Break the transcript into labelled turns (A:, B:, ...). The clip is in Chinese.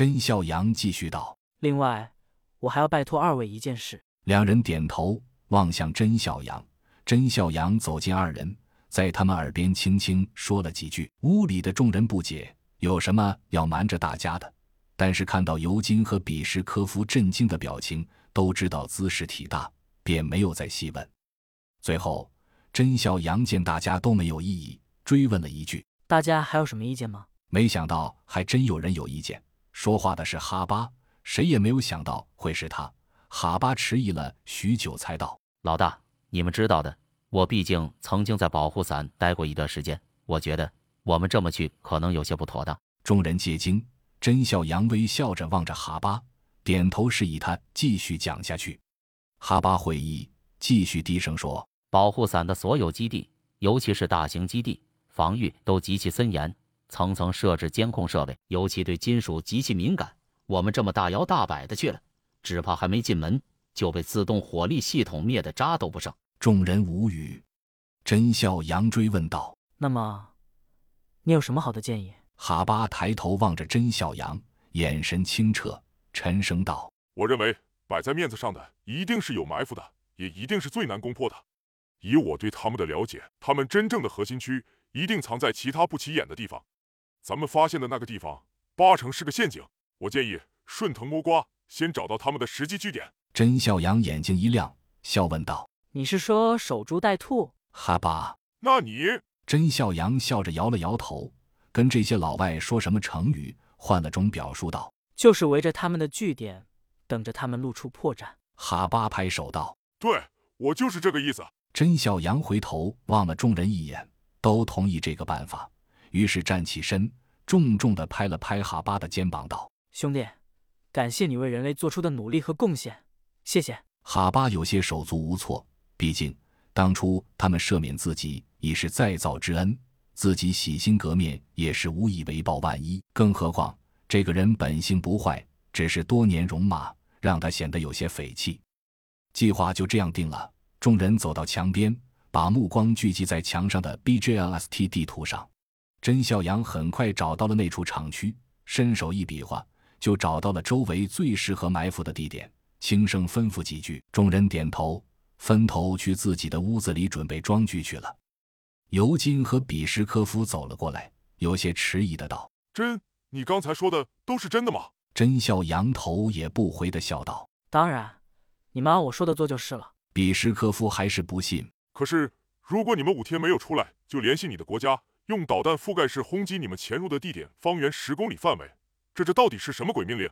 A: 甄孝阳继续道。
B: 另外，我还要拜托二位一件事。
A: 两人点头，望向甄孝阳。甄孝阳走近二人，在他们耳边轻轻说了几句。屋里的众人不解，有什么要瞒着大家的？但是看到尤金和比什科夫震惊的表情，都知道姿势体大，便没有再细问。最后，甄孝阳见大家都没有异议，追问了一句：“
B: 大家还有什么意见吗？”
A: 没想到还真有人有意见。说话的是哈巴，谁也没有想到会是他。哈巴迟疑了许久，才道：“
C: 老大，你们知道的，我毕竟曾经在保护伞待过一段时间，我觉得我们这么去可能有些不妥当。”
A: 众人皆惊。甄笑扬微笑着望着哈巴，点头示意他继续讲下去。哈巴会意，继续低声说：“
C: 保护伞的所有基地，尤其是大型基地，防御都极其森严，层层设置监控设备，尤其对金属极其敏感。我们这么大摇大摆的去了，只怕还没进门就被自动火力系统灭得渣都不剩。”
A: 众人无语。甄孝阳追问道：“
B: 那么，你有什么好的建议？”
A: 哈巴抬头望着甄小杨，眼神清澈，沉声道：“
D: 我认为摆在面子上的一定是有埋伏的，也一定是最难攻破的。以我对他们的了解，他们真正的核心区一定藏在其他不起眼的地方。咱们发现的那个地方，八成是个陷阱。我建议顺藤摸瓜，先找到他们的实际据点。”
A: 甄小阳眼睛一亮，笑问道：“
B: 你是说守株待兔？”
A: 哈巴，
D: 那你？
A: 甄笑阳笑着摇了摇头。跟这些老外说什么成语，换了种表述道：“
B: 就是围着他们的据点，等着他们露出破绽。”
A: 哈巴拍手道：“
D: 对我就是这个意思。”
A: 甄小阳回头望了众人一眼，都同意这个办法，于是站起身，重重的拍了拍哈巴的肩膀，道：“
B: 兄弟，感谢你为人类做出的努力和贡献，谢谢。”
A: 哈巴有些手足无措，毕竟当初他们赦免自己已是再造之恩。自己洗心革面也是无以为报万一，更何况这个人本性不坏，只是多年戎马让他显得有些匪气。计划就这样定了。众人走到墙边，把目光聚集在墙上的 BJLST 地图上。甄孝阳很快找到了那处厂区，伸手一比划，就找到了周围最适合埋伏的地点，轻声吩咐几句，众人点头，分头去自己的屋子里准备装具去了。尤金和比什科夫走了过来，有些迟疑的道：“
D: 真，你刚才说的都是真的吗？”
A: 甄笑扬头也不回的笑道：“
B: 当然，你们按我说的做就是了。”
A: 比什科夫还是不信。
D: 可是，如果你们五天没有出来，就联系你的国家，用导弹覆盖式轰击你们潜入的地点，方圆十公里范围，这这到底是什么鬼命令？